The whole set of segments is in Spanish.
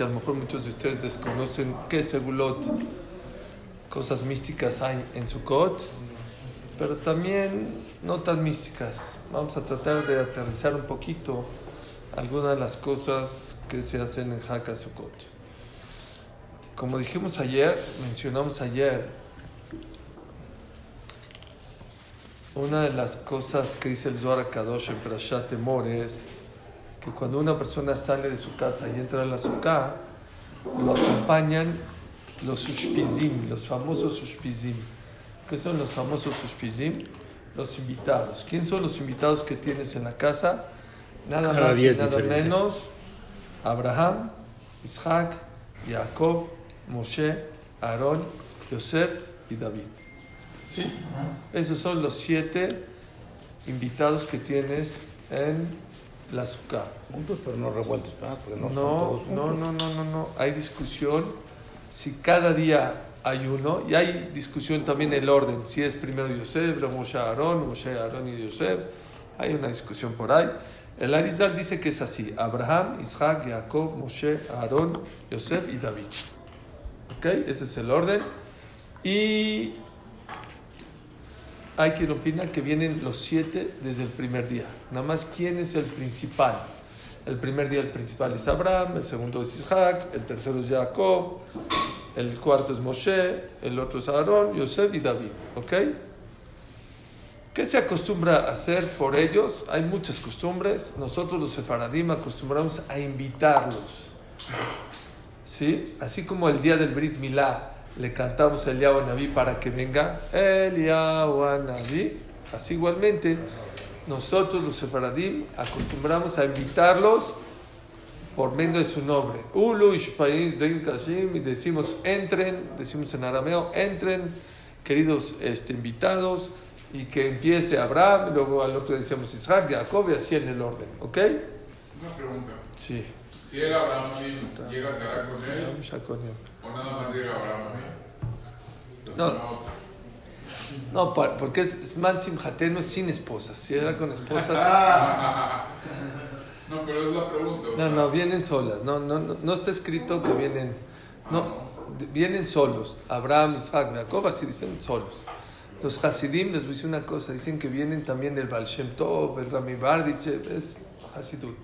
porque a lo mejor muchos de ustedes desconocen qué segulot, cosas místicas hay en Sukkot, pero también no tan místicas. Vamos a tratar de aterrizar un poquito algunas de las cosas que se hacen en Haka Sukkot. Como dijimos ayer, mencionamos ayer, una de las cosas que dice el Zohar Kadosh en Prashat Temor es que cuando una persona sale de su casa y entra a la sukkah, lo acompañan los sushpizim, los famosos sushpizim. ¿Qué son los famosos sushpizim? Los invitados. ¿Quién son los invitados que tienes en la casa? Nada Cada más y nada diferente. menos. Abraham, Isaac, Jacob, Moshe, Aarón, Yosef y David. ¿Sí? Esos son los siete invitados que tienes en la sukkah. Juntos pero no revueltos, ¿verdad? Porque no, No, todos no, juntos. no, no, no, no. Hay discusión si cada día hay uno y hay discusión también el orden. Si es primero Yosef, luego Moshe Aarón, Moshe Aarón y Yosef. Hay una discusión por ahí. El Arizal dice que es así: Abraham, Isaac, Jacob, Moshe, Aarón, Yosef y David. ¿Ok? Ese es el orden. Y hay quien opina que vienen los siete desde el primer día. Nada más, ¿quién es el principal? El primer día el principal es Abraham, el segundo es Isaac, el tercero es Jacob, el cuarto es Moshe, el otro es Aarón, Yosef y David. ¿Ok? ¿Qué se acostumbra a hacer por ellos? Hay muchas costumbres. Nosotros los sefaradim acostumbramos a invitarlos. ¿Sí? Así como el día del Brit Milá le cantamos a Eliyahu Naví para que venga Eliyahu Naví. Así igualmente, nosotros los sefaradim acostumbramos a invitarlos por medio de su nombre. Ulu y decimos entren, decimos en arameo, entren, queridos este, invitados, y que empiece Abraham, y luego al otro decíamos Isaac, Jacob, y así en el orden, ¿ok? Una pregunta. Sí. Si llega Abraham ¿llega a con él. ¿O nada más llega Abraham? Los No. demás- No, pa- porque es Man Simhateno es sin esposas. Si era con esposas, No, pero es la pregunta. no, no, vienen solas. No, no, no, no está escrito que vienen. No, de- vienen solos. Abraham, Isaac, Jacob, así dicen solos. Los Hasidim, les voy a decir una cosa, dicen que vienen también el Baal Shem Tov, el Rami es Hasidut.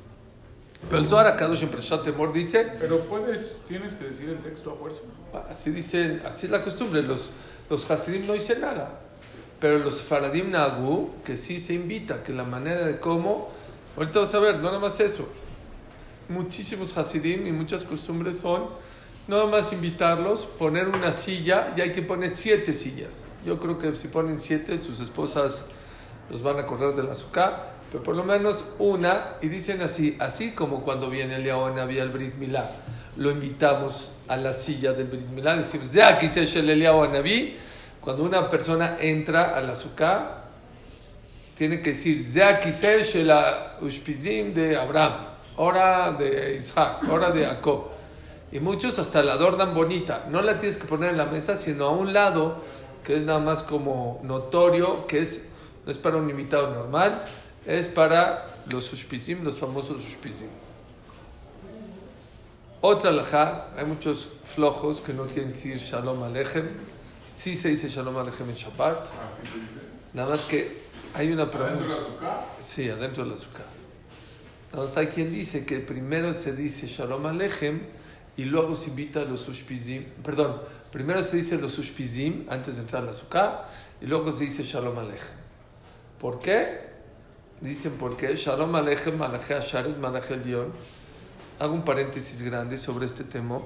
Pero el Zohar Akadosh en Preshat Temor dice Pero puedes, tienes que decir el texto a fuerza. Así dicen, así es la costumbre. Los, los Hasidim no dicen nada. Pero los Faradim Nagu, que sí se invita, que la manera de cómo. Ahorita vas a ver, no nada más eso. Muchísimos Hasidim y muchas costumbres son nada más invitarlos, poner una silla y hay que poner siete sillas. Yo creo que si ponen siete, sus esposas los van a correr de la azúcar, pero por lo menos una, y dicen así, así como cuando viene León había el Brit Milá, lo invitamos a la silla del Brit Milá, decimos, ya aquí se Naví, cuando una persona entra al azúcar, tiene que decir, ya aquí se la Ushpizim de Abraham, hora de Isaac, hora de Jacob. Y muchos hasta la adornan bonita. No la tienes que poner en la mesa, sino a un lado, que es nada más como notorio, que es, no es para un invitado normal, es para los sushpizim, los famosos sushpizim. Otra alajá, hay muchos flojos que no quieren decir shalom alechem. Sí se dice shalom alechem en Shabbat, dice. nada más que hay una ¿Adentro pregunta. la azúcar? Sí, adentro del azúcar. Entonces hay quien dice que primero se dice Shalom Alechem y luego se invita a los Sushpizim. Perdón, primero se dice los Sushpizim antes de entrar al azúcar y luego se dice Shalom Alechem. ¿Por qué? Dicen porque Shalom Alechem, Malaché Asharet, Malaché Elion. Hago un paréntesis grande sobre este tema.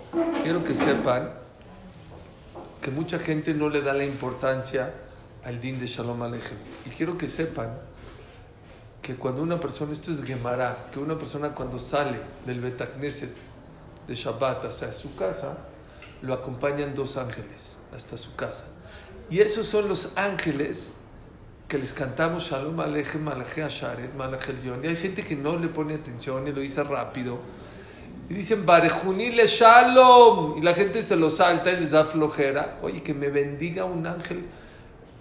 Quiero que sepan que mucha gente no le da la importancia al din de Shalom Alechem. Y quiero que sepan que cuando una persona, esto es Gemara, que una persona cuando sale del Betacneset de Shabbat hacia su casa, lo acompañan dos ángeles hasta su casa. Y esos son los ángeles que les cantamos Shalom Aleichem, Malaché Asharet, Elion. Y hay gente que no le pone atención y lo dice rápido. Y dicen, Barejuni le Shalom. Y la gente se lo salta y les da flojera. Oye, que me bendiga un ángel.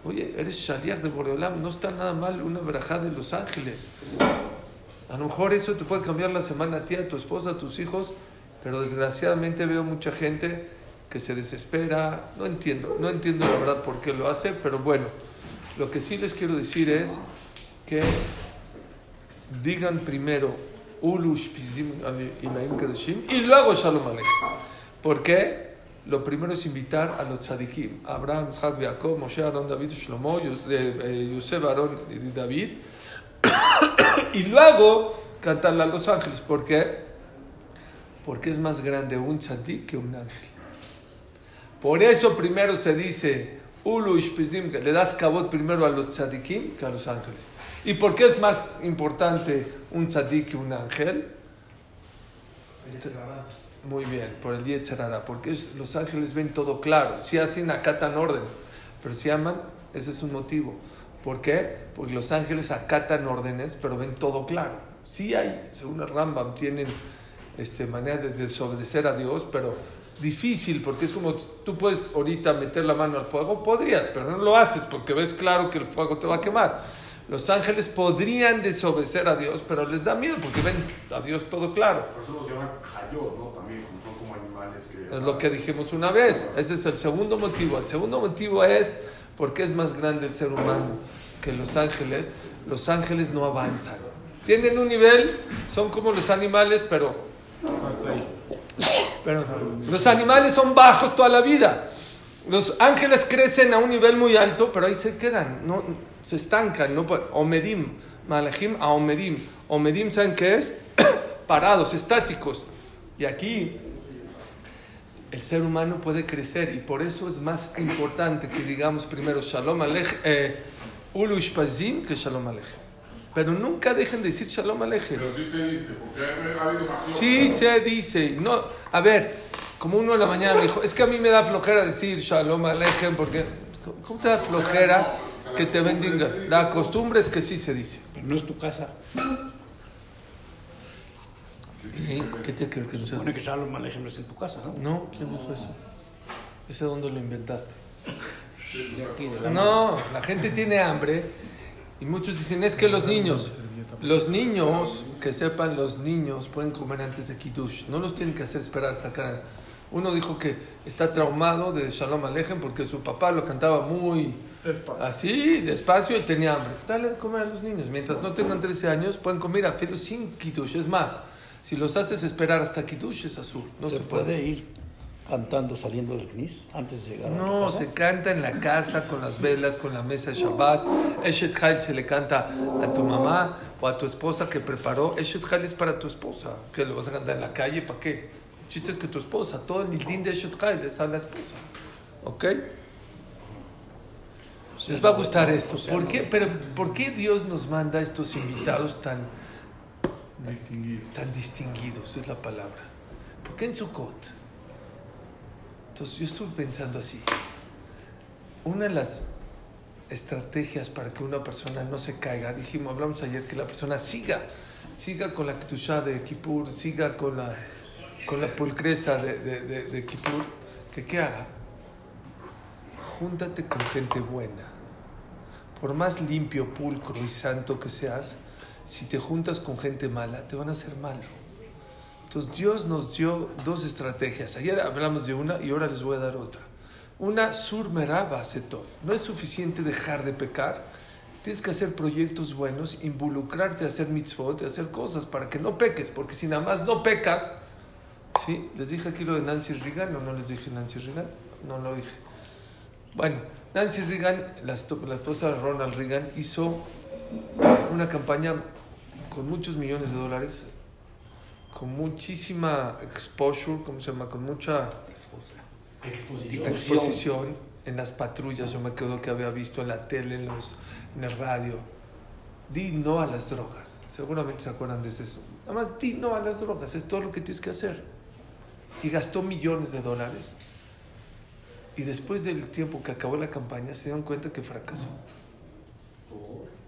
Oye, eres Shaliach de Boreolam, no está nada mal una verajá de los ángeles. A lo mejor eso te puede cambiar la semana a ti, a tu esposa, a tus hijos, Pero desgraciadamente veo mucha gente que se desespera. No entiendo, no entiendo la verdad por qué lo hace, pero bueno, lo que sí les quiero decir es que digan primero Ulush Pizim Ilaim Kedeshim y luego Shalom Aleichem. ¿Por qué? Lo primero es invitar a los tzadikim, Abraham, Isaac, Jacob, Moshe, Aaron, David, Shlomo, eh, eh, Yosef, Aarón y David. y luego cantarle a los ángeles. ¿Por qué? Porque es más grande un tzadik que un ángel. Por eso primero se dice, le das cabot primero a los tzadikim que a los ángeles. ¿Y por qué es más importante un tzadik que un ángel? Este- muy bien, por el Yetzerara, porque los ángeles ven todo claro. Si hacen, acatan orden, pero si aman, ese es un motivo. ¿Por qué? Porque los ángeles acatan órdenes, pero ven todo claro. Sí hay, según el Rambam, tienen este, manera de desobedecer a Dios, pero difícil, porque es como tú puedes ahorita meter la mano al fuego, podrías, pero no lo haces porque ves claro que el fuego te va a quemar. Los ángeles podrían desobedecer a Dios, pero les da miedo porque ven a Dios todo claro. Por eso los llaman hayot, ¿no? También, como son como animales que... Es lo que dijimos una vez. Ese es el segundo motivo. El segundo motivo es porque es más grande el ser humano que los ángeles. Los ángeles no avanzan. Tienen un nivel, son como los animales, pero, Hasta ahí. Los animales son bajos toda la vida. Los ángeles crecen a un nivel muy alto, pero ahí se quedan, no, se estancan. No, omedim, malachim a omedim. Omedim, ¿saben qué es? Parados, estáticos. Y aquí el ser humano puede crecer y por eso es más importante que digamos primero Shalom Alech, eh, Ulu Ishpazim que Shalom Alech. Pero nunca dejen de decir Shalom Aleichem. Pero sí se dice, porque ha, ha habido más Sí se dice. No, a ver, como uno de la mañana me dijo, es que a mí me da flojera decir Shalom Aleichem porque ¿cómo te da flojera que te bendiga? La costumbre es que sí se dice. Pero no es tu casa. ¿Y ¿Qué tiene que ver que no supone que Shalom Aleichem no es en tu casa, ¿no? No, ¿quién dijo eso? ¿Ese dónde lo inventaste? De aquí, de la No, la gente tiene hambre y muchos dicen es que los niños, los niños, que sepan, los niños pueden comer antes de Kiddush, no los tienen que hacer esperar hasta acá. Uno dijo que está traumado de Shalom Aleichem porque su papá lo cantaba muy Despacio. así, despacio, y él tenía hambre. Dale de comer a los niños. Mientras no tengan 13 años, pueden comer a filo sin Kiddush. Es más, si los haces esperar hasta Kiddush, es azul. No se, puede ir cantando saliendo del CNIS antes de llegar a No, tu casa. se canta en la casa con las velas, con la mesa de Shabbat. Eshet Hail se le canta a tu mamá o a tu esposa que preparó. Eshet Hail es para tu esposa. ¿Que lo vas a cantar en la calle? ¿Para qué? El chiste es que tu esposa, todo el nildín de Eshet Hail es a la esposa. ¿Ok? Les va a gustar esto. ¿Por qué? Pero, ¿por qué Dios nos manda a estos invitados tan, Distinguido. tan distinguidos? Es la palabra. ¿Por qué en Sukkot? Entonces yo estuve pensando así. Una de las estrategias para que una persona no se caiga, dijimos, hablamos ayer, que la persona siga, siga con la Ketushá de Kippur, siga con la, con la pulcresa de, de, que qué haga? Júntate con gente buena. Por más limpio, pulcro y santo que seas, si te juntas con gente mala, te van a hacer malo. Entonces Dios nos dio dos estrategias. Ayer hablamos de una y ahora les voy a dar otra. Una surmeraba setov. No es suficiente dejar de pecar. Tienes que hacer proyectos buenos, involucrarte a hacer mitzvot, a hacer cosas para que no peques, porque si nada más no pecas, ¿sí? ¿Les dije aquí lo de Nancy Reagan o no les dije Nancy Reagan? No lo dije. Bueno, Nancy Reagan, la, esposa de Ronald Reagan, hizo una campaña con muchos millones de dólares con muchísima exposure, ¿cómo se llama? Con mucha exposición en las patrullas. Yo me acuerdo que había visto en la tele, en, los, en el radio. Di no a las drogas. Seguramente se acuerdan de eso. Nada más di no a las drogas. Es todo lo que tienes que hacer. Y gastó millones de dólares. Y después del tiempo que acabó la campaña, se dieron cuenta que fracasó.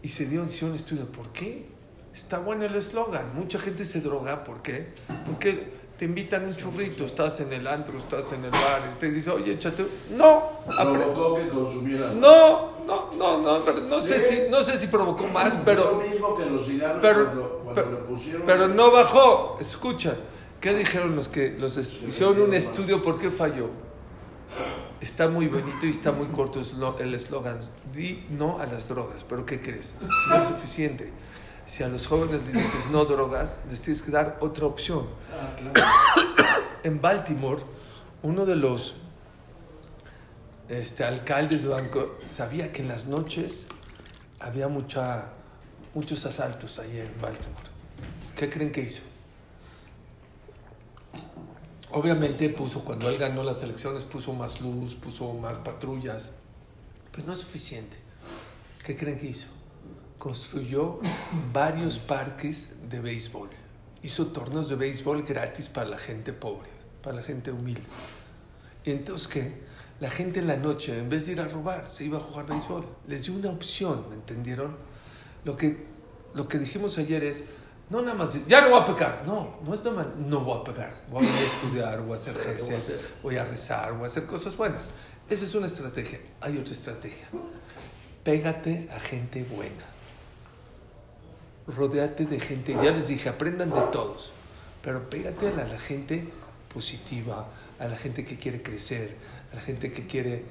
Y se dio un estudio. ¿Por qué? Está bueno el eslogan. Mucha gente se droga. ¿Por qué? Porque te invitan un churrito, estás en el antro, estás en el bar, y te dice, oye, échate. un-". No, provocó que consumieran. no, no, no, no, pero no sé si, no sé si provocó más, Lo pero, mismo que los cigarros pero, cuando, cuando pero, pusieron. pero no bajó. Escucha, ¿Qué dijeron los que los hicieron un estudio por qué falló? Está muy bonito y está muy corto el eslogan. Di no a las drogas. Pero ¿qué crees? No es suficiente. Si a los jóvenes les dices no drogas, les tienes que dar otra opción. En Baltimore, uno de los este, alcaldes de banco sabía que en las noches había mucha, muchos asaltos ahí en Baltimore. ¿Qué creen que hizo? Obviamente puso, cuando él ganó las elecciones, puso más luz, puso más patrullas, pero no es suficiente. ¿Qué creen que hizo? Construyó varios parques de béisbol. Hizo torneos de béisbol gratis para la gente pobre, para la gente humilde. Y entonces, ¿qué? La gente en la noche, en vez de ir a robar, se iba a jugar béisbol. Les dio una opción, ¿me entendieron? Lo que, lo que dijimos ayer es, no nada más, ya no voy a pecar. No, no es nada más, no voy a pecar. Voy a estudiar, voy a hacer ejercicio, voy a rezar, voy a hacer cosas buenas. Esa es una estrategia. Hay otra estrategia. Pégate a gente buena. Rodéate de gente, ya les dije, aprendan de todos, pero pégate a la, gente positiva, a la gente que quiere crecer, a la gente que quiere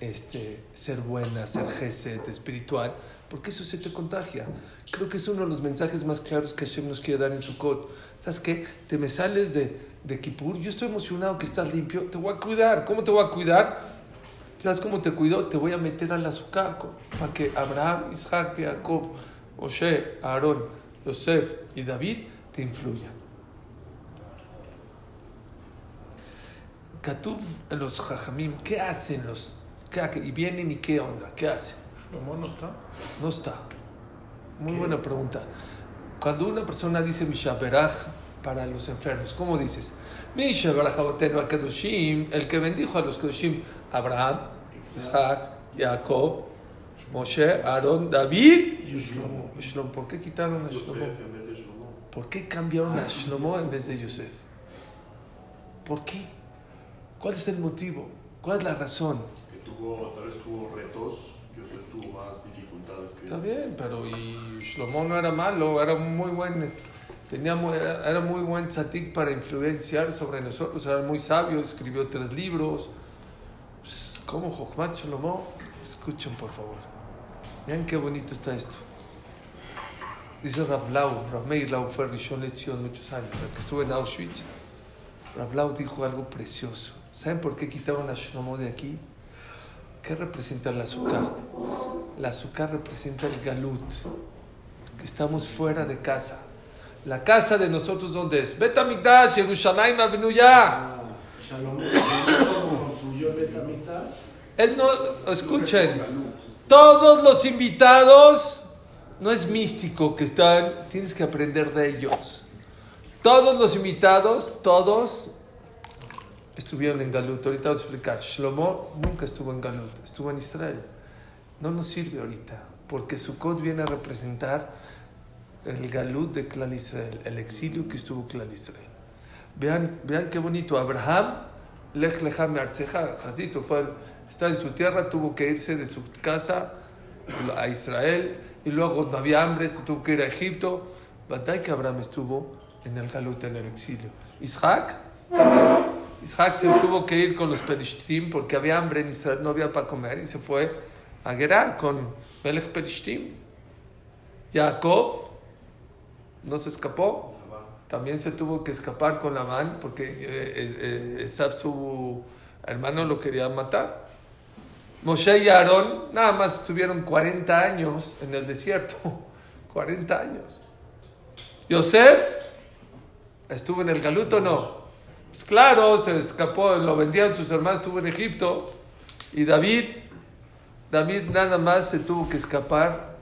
este, ser buena, ser gesed, espiritual, porque eso se te contagia. Creo que es uno de los mensajes más claros que Hashem nos quiere dar en su code. ¿Sabes qué? Te me sales de, de Kippur, yo estoy emocionado que estás limpio, te voy a cuidar. ¿Cómo te voy a cuidar? ¿Sabes cómo te cuido? Te voy a meter al azúcar para que Abraham, Isaac, Jacob, Moshe, Aarón, Yosef y David te influyan. Katuv en los Jajamim, ¿qué hacen los? qué y vienen y qué onda? ¿Qué hacen? ¿Shlomo no está? No está. Muy buena pregunta. Cuando una persona dice Mishaberaj para los enfermos, ¿cómo dices? Mishaberaj el que bendijo a los kadoshim, Abraham, Isaac, Jacob, Moshe, Aarón, David y Shlomo. ¿Por qué quitaron a Shlomo? en vez de Shlomo. ¿Por qué cambiaron a Shlomo en vez de Yosef? ¿Por qué? ¿Cuál es el motivo? ¿Cuál es la razón? Que tuvo, tal vez tuvo retos, Yosef tuvo más dificultades que Está bien, pero y Shlomo no era malo, era muy buen, tenía muy, era, era muy buen tzatik para influenciar sobre nosotros, era muy sabio, escribió tres libros. Pues, ¿Cómo Jochmat Shlomo? Escuchen por favor. Vean qué bonito está esto. Dice Rav Lau, Rav Meir Lau fue Rishon muchos años, el que estuvo en Auschwitz. Rav Lau dijo algo precioso. ¿Saben por qué quitaron a Shlomo de aquí? ¿Qué representa el azúcar? El azúcar representa el galut, que estamos fuera de casa. La casa de nosotros, ¿dónde es? Betamigdash, Yerushalayim, Abenuya. Shalom construyó. Él no, escuchen, todos los invitados, no es místico que están, tienes que aprender de ellos. Todos los invitados, todos estuvieron en Galut. Ahorita voy a explicar. Shlomo nunca estuvo en Galut, estuvo en Israel. No nos sirve ahorita, porque Sukkot viene a representar el Galut de Klal Israel, el exilio que estuvo Klal Israel. Vean, vean qué bonito. Abraham, Lech Lecha Meartzeja, Jazito, fue, está en su tierra, tuvo que irse de su casa a Israel y luego no había hambre, se tuvo que ir a Egipto. Batay que Abraham estuvo en el Galut, en el exilio. Isaac también. Isaac se tuvo que ir con los Perishtim porque había hambre en Israel, no había para comer y se fue a Gerar con Melech Perishtim. Jacob no se escapó, también se tuvo que escapar con Labán porque eh, eh, eh, su hermano, lo quería matar. Moshe y Aarón nada más estuvieron 40 años en el desierto. 40 años. Yosef estuvo en el galuto o no. Pues claro, se escapó, lo vendieron sus hermanos, estuvo en Egipto. Y David, David nada más se tuvo que escapar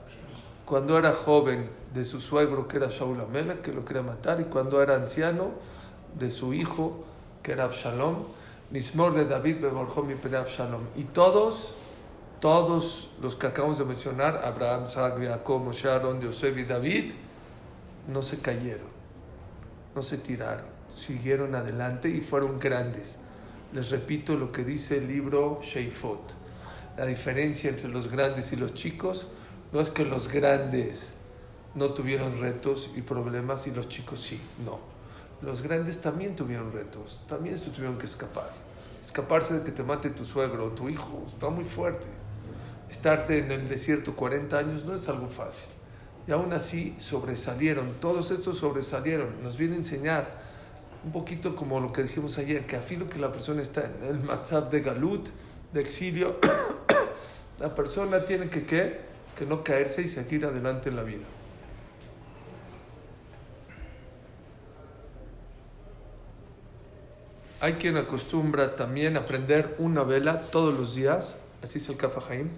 cuando era joven de su suegro que era Shaul Amelech, que lo quería matar, y cuando era anciano de su hijo que era Absalom, Nismor de David Beborjom Absalom. Y todos, todos los que acabamos de mencionar, Abraham, Isaac, Jacob, Moshe, Aaron, Yosef y David, no se cayeron, no se tiraron, siguieron adelante y fueron grandes. Les repito lo que dice el libro Sheifot. La diferencia entre los grandes y los chicos no es que los grandes no tuvieron retos y problemas y los chicos sí, no. los grandes también tuvieron retos, también se tuvieron que escapar. Escaparse de que te mate tu suegro o tu hijo está muy fuerte. Estarte en el desierto 40 años no es algo fácil. Y aún así sobresalieron, todos estos sobresalieron. Nos viene a enseñar un poquito como lo que dijimos ayer, que a filo que la persona está en el matzab de galut, de exilio, la persona tiene que, ¿qué? que no caerse y seguir adelante en la vida. Hay quien acostumbra también a prender una vela todos los días, así es el Kafahaim,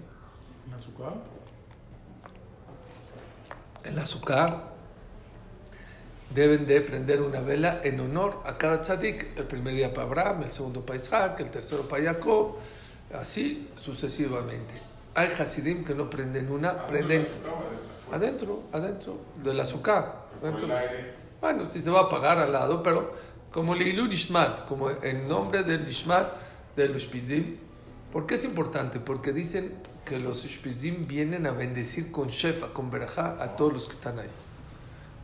¿En azúcar? el azúcar. Deben de prender una vela en honor a cada tzadik. El primer día para Abraham, el segundo para Isaac, el tercero para Jacob, así sucesivamente. Hay hasidim que no prenden una, prenden adentro, adentro del azúcar. adentro. el. Bueno, si se va a apagar al lado, pero como Leilu Nishmat, como en nombre del Nishmat de los Shpizim. ¿Por qué es importante? Porque dicen que los Shpizim vienen a bendecir con Shefa, con Berajá, a todos los que están ahí.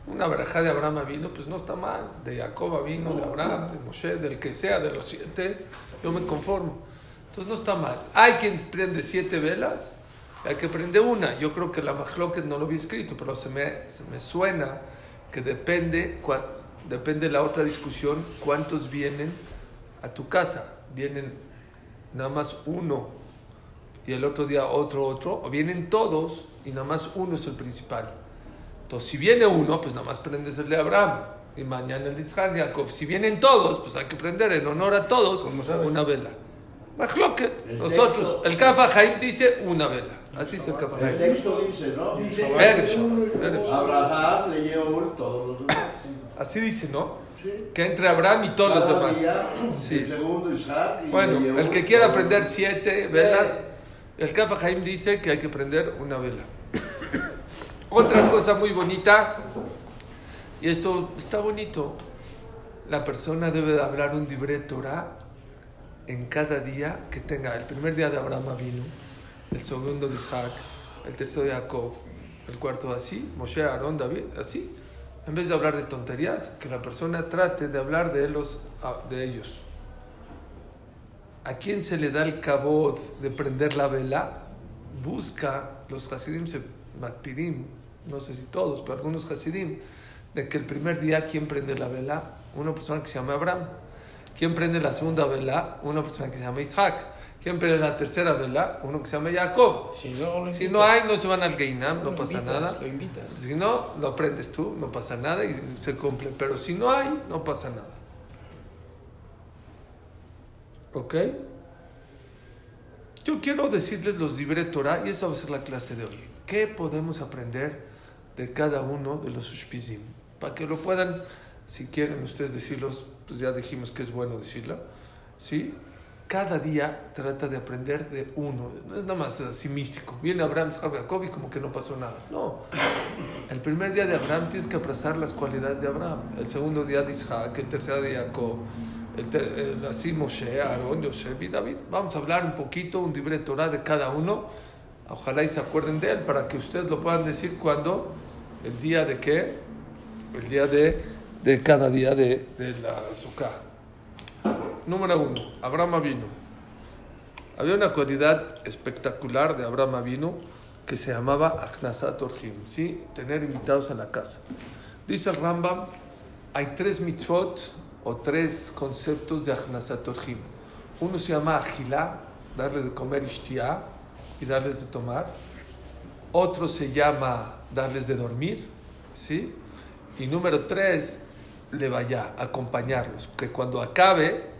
Una Berajá de Abraham vino, pues no está mal. De Jacob vino, de Abraham, de Moshe, del que sea, de los siete, yo me conformo. Entonces no está mal. Hay quien prende siete velas, hay que prende una. Yo creo que la Mahloket no lo había escrito, pero se me, se me suena que depende, cua- depende la otra discusión, cuántos vienen a tu casa. Vienen nada más uno y el otro día otro, otro, o vienen todos y nada más uno es el principal. Entonces, si viene uno, pues nada más prendes el de Abraham y mañana el de Isaac, Jacob. Si vienen todos, pues hay que prender en honor a todos una vela. El Nosotros, texto- el Kafa Haim dice una vela. Así es el Kafa El texto dice, ¿no? Dice. Abraham leyó todos los días. Así dice, ¿no? Sí. Que entre Abraham y todos los demás. día, Sí. El segundo Isaac. y Bueno, el que quiera prender siete velas, el Kafa Haim dice que hay que prender una vela. Otra cosa muy bonita, y esto está bonito, la persona debe de hablar un dibre Torah en cada día que tenga. El primer día de Abraham vino, el segundo de Isaac, el tercero de Jacob, el cuarto así, Moshe, Aarón, David, así. En vez de hablar de tonterías, que la persona trate de hablar de, los, de ellos. ¿A quién se le da el cabot de prender la vela? Busca, los Hasidim se makpidim, no sé si todos, pero algunos Hasidim, de que el primer día, ¿quién prende la vela? Una persona que se llama Abraham. ¿Quién prende la segunda vela? Una persona que se llama Isaac. ¿Quién prende la tercera vela? Uno que se llama Jacob. Si no, Si hay, no se van al Geinam, no pasa invitas, nada. Lo invitas. Si no, lo aprendes tú, no pasa nada y se cumple. Pero si no hay, no pasa nada. ¿Ok? Yo quiero decirles los libre Torah y esa va a ser la clase de hoy. ¿Qué podemos aprender de cada uno de los Ushpizim? Para que lo puedan, si quieren ustedes decirlos, pues ya dijimos que es bueno decirlo. ¿Sí? Cada día trata de aprender de uno. No es nada más así místico. Viene Abraham, Jacob y como que no pasó nada. No. El primer día de Abraham tienes que abrazar las cualidades de Abraham. El segundo día de Isaac, el tercer día de Jacob, el, ter- el- así Moshe, Aarón, Yosef y David. Vamos a hablar un poquito, un libre Torah de cada uno. Ojalá y se acuerden de él para que ustedes lo puedan decir cuando, el día de qué, el día de, de cada día de, de la azúcar. Número uno, Abraham vino. Había una cualidad espectacular de Abraham vino que se llamaba Achnasat Orhim, ¿sí? Tener invitados a la casa. Dice el Rambam, hay tres mitzvot o tres conceptos de Achnasat Orhim. Uno se llama Agilá, darles de comer ishtiá y darles de tomar. Otro se llama darles de dormir, ¿sí? Y número tres, le vaya, acompañarlos. Que cuando acabe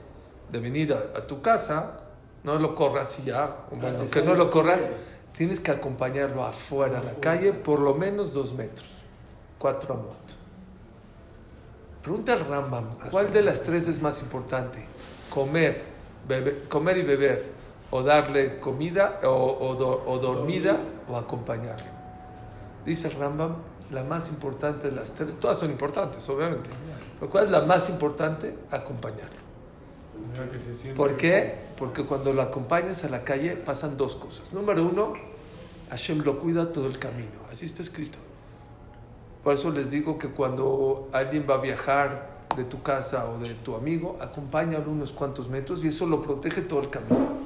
de venir a, a tu casa, no lo corras y ya, o bueno, que no lo corras, tienes que acompañarlo afuera, a la calle, por lo menos dos metros, cuatro amot. Pregunta al Rambam, ¿cuál de las tres es más importante? Comer, bebe- comer y beber, o darle comida, o, o do- o dormida, o acompañarlo. Dice el Rambam, la más importante de las tres, todas son importantes, obviamente, pero ¿cuál es la más importante? Acompañarlo. Mira que se siente. ¿Por qué? Porque cuando lo acompañas a la calle pasan dos cosas. Número uno, Hashem lo cuida todo el camino. Así está escrito. Por eso les digo que cuando alguien va a viajar de tu casa o de tu amigo, acompáñalo unos cuantos metros y eso lo protege todo el camino.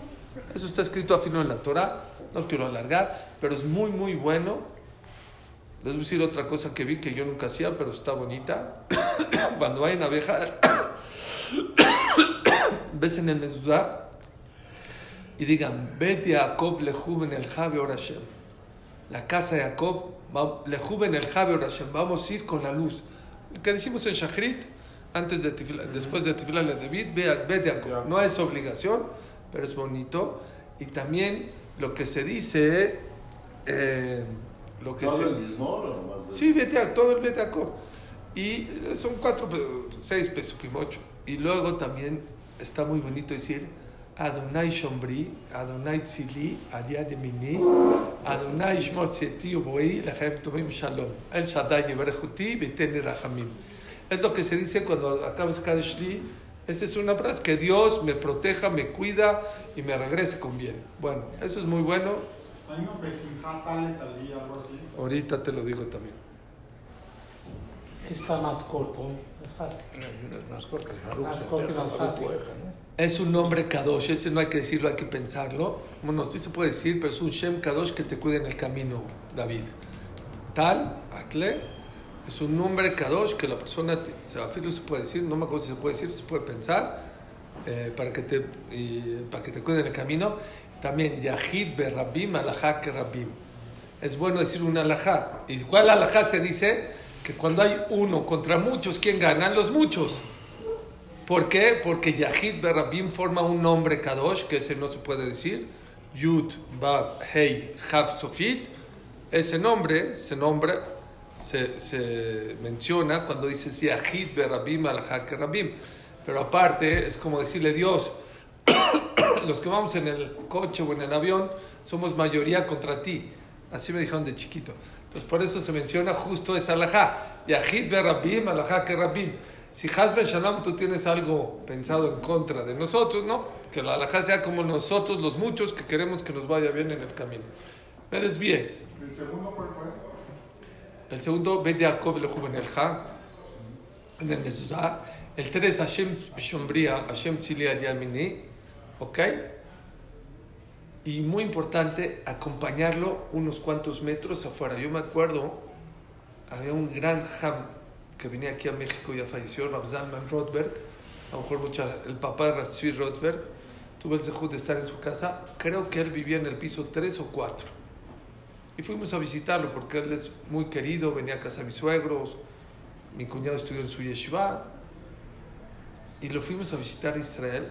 Eso está escrito a filo en la Torah, no quiero alargar, pero es muy, muy bueno. Les voy a decir otra cosa que vi que yo nunca hacía, pero está bonita. Cuando vayan a viajar, ves en el mezuzá y digan, vete a Jacob lejuven el Jabe Orashem. La casa de Jacob, lejuven el Jabe Orashem. Vamos a ir con la luz. Que decimos en Shachrit, antes de después de Tefilá de David, ve a- vete a Jacob. No es obligación, pero es bonito. Y también lo que se dice, eh, lo que ¿Todo se... el mismo o nomás? Sí, vete a todo el vete a Jacob. Y son cuatro, seis pesos, ocho. Y luego también está muy bonito decir Adonai Shombri, Adonai Tzili, Adiad Yemini, Adonai Shmot Tzeti Uboi, Lechem Tovim Shalom. El Shaddai Yeberechuti, Beteni Rahamim. Es lo que se dice cuando acabas cada Shli. Esa es una frase, que Dios me proteja, me cuida y me regrese con bien. Bueno, eso es muy bueno. Ahorita te lo digo también. Está más corto, fácil. Hay unas más cortas, Más más ¿no? Es un nombre Kadosh, ese no hay que decirlo, hay que pensarlo. Bueno, sí se puede decir, pero es un Shem Kadosh que te cuida en el camino, David. Tal, Akle, es un nombre Kadosh que la persona, se se puede decir, no me acuerdo si se puede decir, se puede pensar, eh, para, que te, y para que te cuide en el camino. También Yahid Berabim, Alajá Kerabim. Es bueno decir un alajá. ¿Y cuál alajá se dice? Que cuando hay uno contra muchos, ¿quién ganan? Los muchos. ¿Por qué? Porque Yahid Berabim forma un nombre Kadosh, que ese no se puede decir. Yud, Bab, Hei, Hav, Sofit. Ese nombre, ese nombre se, se menciona cuando dices Yahid Berabim al Rabim. Pero aparte es como decirle Dios, los que vamos en el coche o en el avión somos mayoría contra ti. Así me dijeron de chiquito. Entonces por eso se menciona justo esa alajá. Yahid Berabim al Rabim. Si Hasbe Shalom tú tienes algo pensado en contra de nosotros, ¿no? Que la alajá sea como nosotros, los muchos que queremos que nos vaya bien en el camino. Me desvié. ¿El segundo cuál fue? El segundo, Bet Yaakov le en el Mezuzá. El tres, Hashem Shombria, Hashem Tzilia Yamini. ¿Ok? Y muy importante, acompañarlo unos cuantos metros afuera. Yo me acuerdo, había un gran Ham que venía aquí a México y ya falleció, Rav Zalman Rothberg. A lo mejor mucha, el papá de Ratzvi Rothberg. Tuve el sejud de estar en su casa. Creo que él vivía en el piso 3 o 4. Y fuimos a visitarlo porque él es muy querido, venía a casa de mis suegros, mi cuñado estudió en su yeshiva. Y lo fuimos a visitar a Israel.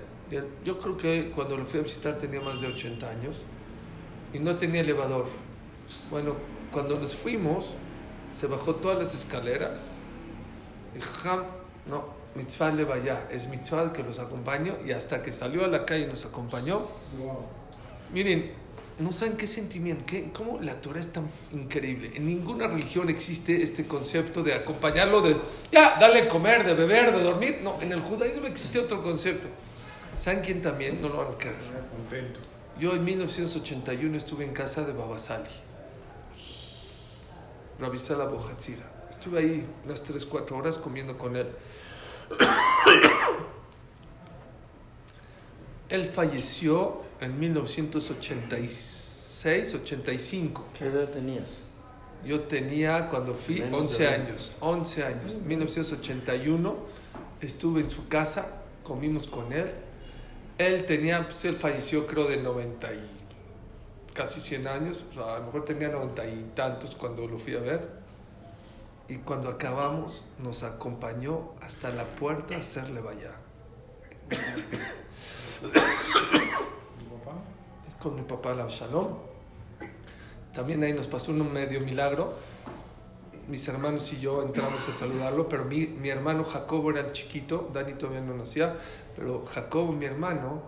Yo creo que cuando lo fui a visitar tenía más de 80 años y no tenía elevador. Bueno, cuando nos fuimos, se bajó todas las escaleras. Y jam, no, mitzvah le vaya, es mitzvah que los acompaño. Y hasta que salió a la calle nos acompañó, Wow. Miren, no saben qué sentimiento, qué, cómo la Torah es tan increíble. En ninguna religión existe este concepto de acompañarlo de, ya, dale comer, de beber, de dormir. No, en el judaísmo existe otro concepto. ¿Saben quién también? No lo van a creer. Yo en 1981 estuve en casa de Babasali, Rabisala Bojatzira. Estuve ahí unas 3, 4 horas comiendo con él. Él falleció en 1986, 85. ¿Qué edad tenías? Yo tenía, cuando fui, Menos 11 de años. 11 años. 1981 estuve en su casa, comimos con él. Él tenía, pues él falleció creo de 90 y casi 100 años. O sea, a lo mejor tenía 90 y tantos cuando lo fui a ver. Y cuando acabamos, nos acompañó hasta la puerta a hacerle. ¿Tu papá? con mi papá la Shalom. También ahí nos pasó un medio milagro. Mis hermanos y yo entramos a saludarlo, pero mi, mi hermano Jacobo era el chiquito, Dani todavía no nacía, pero Jacobo, mi hermano,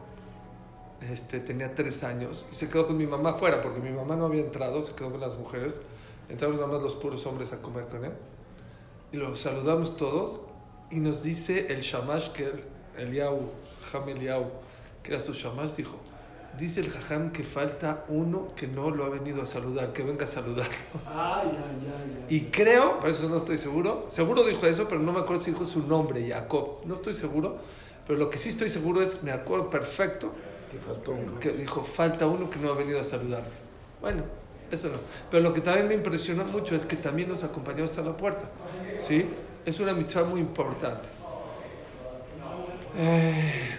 este, tenía tres años y se quedó con mi mamá afuera, porque mi mamá no había entrado, se quedó con las mujeres. Entramos nada más los puros hombres a comer con él. Y lo saludamos todos y nos dice el shamash que el Ham Eliau, que era su shamash, dijo, dice el jajam que falta uno que no lo ha venido a saludar, que venga a saludar. Ay, ay, ay, ay. Y creo, por eso no estoy seguro, seguro dijo eso, pero no me acuerdo si dijo su nombre, Jacob. No estoy seguro, pero lo que sí estoy seguro es, me acuerdo perfecto, Que faltó uno. que dijo, falta uno que no ha venido a saludarme. Bueno, eso no. Pero lo que también me impresionó mucho es que también nos acompañó hasta la puerta. ¿Sí? Es una mitzvah muy importante. Eh,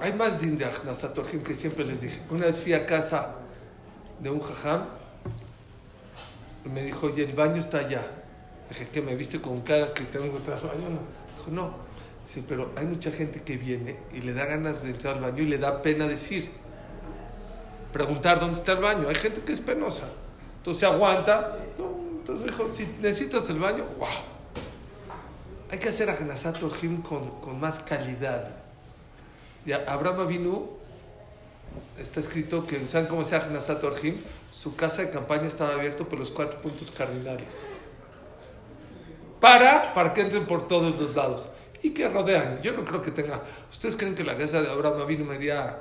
hay más din de Achnasat Orjim que siempre les dije. Una vez fui a casa de un jajam y me dijo, oye, el baño está allá. Dije, ¿qué? ¿Me viste con cara que tengo que entrar al baño? No. Dijo, no. Sí, pero hay mucha gente que viene y le da ganas de entrar al baño y le da pena decir. Preguntar dónde está el baño. Hay gente que es penosa. Entonces aguanta. Entonces me dijo, si necesitas el baño, wow. Hay que hacer Agnasat Orjim con, con más calidad. Y Abraham Avinu está escrito que, ¿saben cómo se Agnasat Orjim? Su casa de campaña estaba abierto por los cuatro puntos cardinales. Para, para que entren por todos los lados. Y que rodean. Yo no creo que tenga. ¿Ustedes creen que la casa de Abraham Avinu medía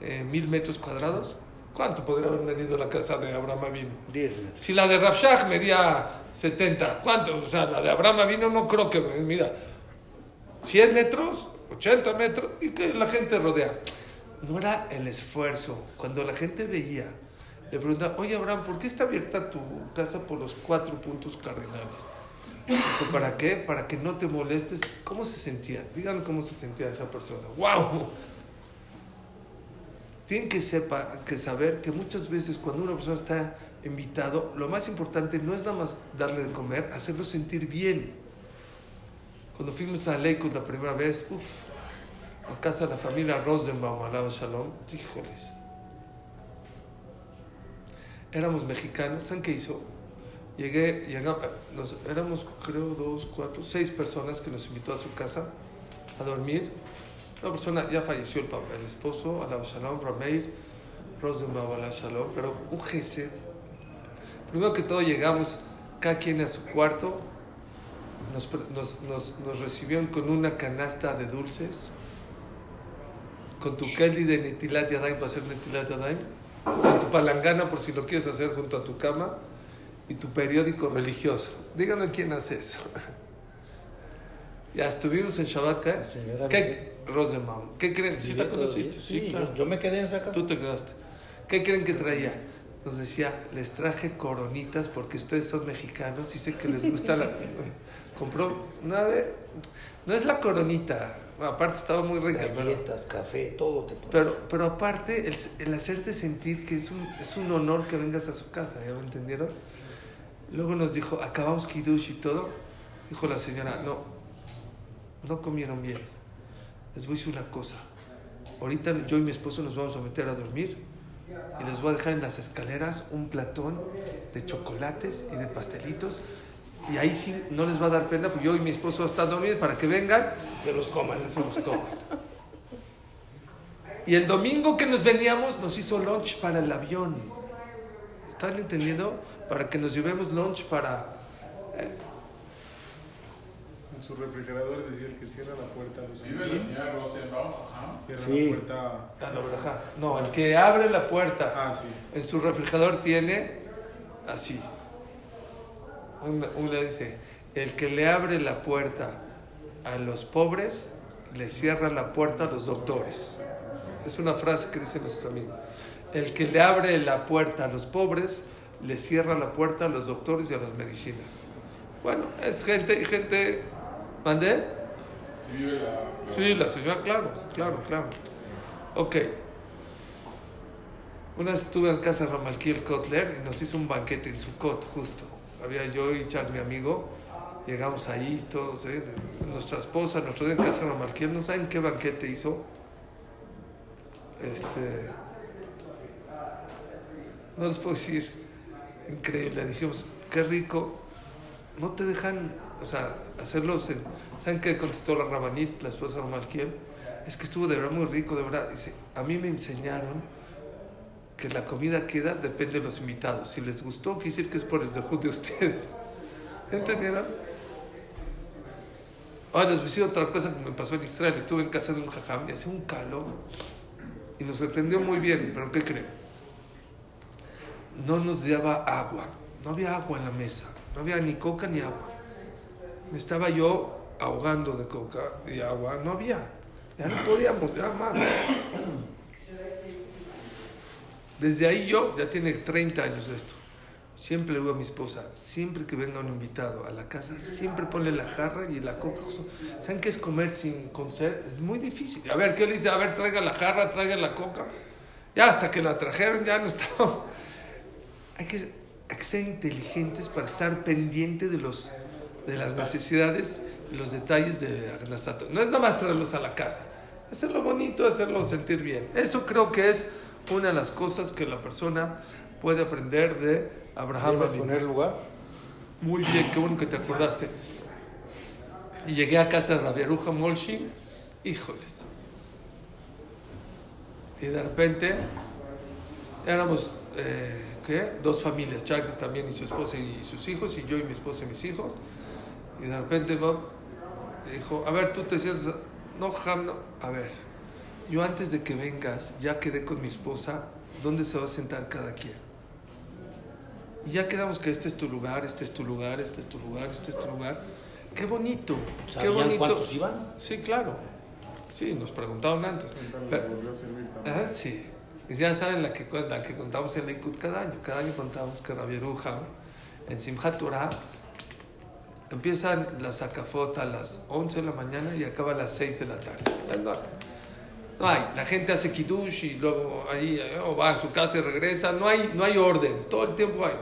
eh, mil metros cuadrados? ¿Cuánto podría haber medido la casa de Abraham Avinu? 10 metros. Si la de Rabshah medía 70, ¿cuánto? O sea, la de Abraham Avinu no creo que mida 100 metros, 80 metros y que la gente rodea. No era el esfuerzo. Cuando la gente veía, le preguntaba, oye Abraham, ¿por qué está abierta tu casa por los cuatro puntos cardinales? ¿Para qué? Para que no te molestes. ¿Cómo se sentía? Díganme cómo se sentía esa persona. ¡Wow! Tienen que, que saber que muchas veces cuando una persona está invitado, lo más importante no es nada más darle de comer, hacerlo sentir bien. Cuando fuimos a Lakewood la primera vez, uff, a casa de la familia Rosenbaum, alaba Shalom, híjoles. Éramos mexicanos, ¿saben qué hizo? Llegué, llegamos, nos, éramos creo dos, cuatro, seis personas que nos invitó a su casa a dormir. Una persona, ya falleció el, papá, el esposo, alaba Shalom, Rameir, Rosenbaum, alaba Shalom, pero un gesed. Primero que todo llegamos, cada quien a su cuarto, nos, nos, nos, nos recibieron con una canasta de dulces, con tu Kelly de Netilat Yadayim para hacer Netilat Yadayim, con tu palangana por si lo quieres hacer junto a tu cama, y tu periódico religioso. Díganme quién hace eso. ya estuvimos en Shabbat, ¿qué? Señora ¿Qué? Rosenbaum. ¿Qué creen? ¿Sí la conociste? Sí, Sí, claro. yo, yo me quedé en esa casa. Tú te quedaste. ¿Qué creen que traía? Nos decía, les traje coronitas porque ustedes son mexicanos y sé que les gusta la... Compró una vez... No es la coronita, aparte estaba muy rica, pero, Galletas, café, todo te ponen. pero, pero aparte el, el hacerte sentir que es un, es un honor que vengas a su casa, ¿ya me entendieron? Luego nos dijo, acabamos Kiddush y todo. Dijo la señora, no, no comieron bien. Les voy a decir una cosa. Ahorita yo y mi esposo nos vamos a meter a dormir y les voy a dejar en las escaleras un platón de chocolates y de pastelitos. Y ahí sí no les va a dar pena, porque yo y mi esposo vamos a estar dormidos para que vengan, se los coman, se los coman. Y el domingo que nos veníamos nos hizo lunch para el avión. ¿Están entendiendo? Para que nos llevemos lunch para... En su refrigerador decía el que cierra la puerta a los Vive la señora Rosenbaum. Cierra Sí. la puerta. Ah, no, el que abre la puerta Ah, sí. en su refrigerador tiene así. Una, una dice, el que le abre la puerta a los pobres, le cierra la puerta a los doctores. Es una frase que dice nuestro amigo. El que le abre la puerta a los pobres, le cierra la puerta a los doctores y a las medicinas. Bueno, es gente y gente... ¿Mandé? Sí, la- Sí, la señora, claro, claro, claro. Ok. Una vez estuve en casa de Ramalquiel Kotler y nos hizo un banquete en su cot, justo. Había yo y Chad, mi amigo. Llegamos ahí, todos, ¿eh? nuestra esposa, nuestro en casa de Ramalquiel. ¿No saben qué banquete hizo? Este. No les puedo decir. Increíble. Dijimos, qué rico. No te dejan, o sea, hacerlos en. ¿Saben qué contestó la Rabanit, la esposa de Ramalquiel? Es que estuvo de verdad muy rico, de verdad. Dice, a mí me enseñaron que la comida queda depende de los invitados. Si les gustó, quiere decir que es por el dejud de ustedes. ¿Entendieron? Ahora les voy a decir otra cosa que me pasó en Israel. Estuve en casa de un jajam y hacía un calor. y nos atendió muy bien, pero ¿qué creen? No nos daba agua, no había agua en la mesa, no había ni coca ni agua. Me estaba yo ahogando de coca y agua, no había, ya no podíamos, ya más. Desde ahí yo, ya tiene 30 años esto, siempre le digo a mi esposa, siempre que venga un invitado a la casa, siempre ponle la jarra y la coca. ¿Saben qué es comer sin con sed? Es muy difícil. A ver, ¿qué le dice? A ver, traiga la jarra, traiga la coca. Ya hasta que la trajeron, ya no estaba. Hay que, hay que ser inteligentes para estar pendiente de, los, de las necesidades, los detalles de Agnasato. No es nada más traerlos a la casa, hacerlo bonito, hacerlo sentir bien. Eso creo que es una de las cosas que la persona puede aprender de Abraham. ¿Debes poner lugar? Muy bien, qué bueno que te acordaste. Y llegué a casa de Rabiaruja Molshin, híjoles. Y de repente éramos, eh, ¿qué? Dos familias, Chuck también y su esposa y sus hijos, y yo y mi esposa y mis hijos. Y de repente Bob dijo, a ver, tú te sientas, no, Ham, no, a ver, yo antes de que vengas ya quedé con mi esposa, ¿dónde se va a sentar cada quien? Y ya quedamos que este es tu lugar, este es tu lugar, este es tu lugar, este es tu lugar. Qué bonito, qué ¿Sabían bonito. cuántos iban? Sí, claro. Sí, nos preguntaron antes. Pero- le volvió a servir también. Ah, sí. Ya saben la que, la que contamos en Likud cada año. Cada año contamos que Rabbi Yeruja, en Simchat Torah, empiezan la sacafot a las 11 de la mañana y acaba a las 6 de la tarde. No, hay. La gente hace kiddush y luego ahí eh, o va a su casa y regresa. No hay, no hay orden. Todo el tiempo hay.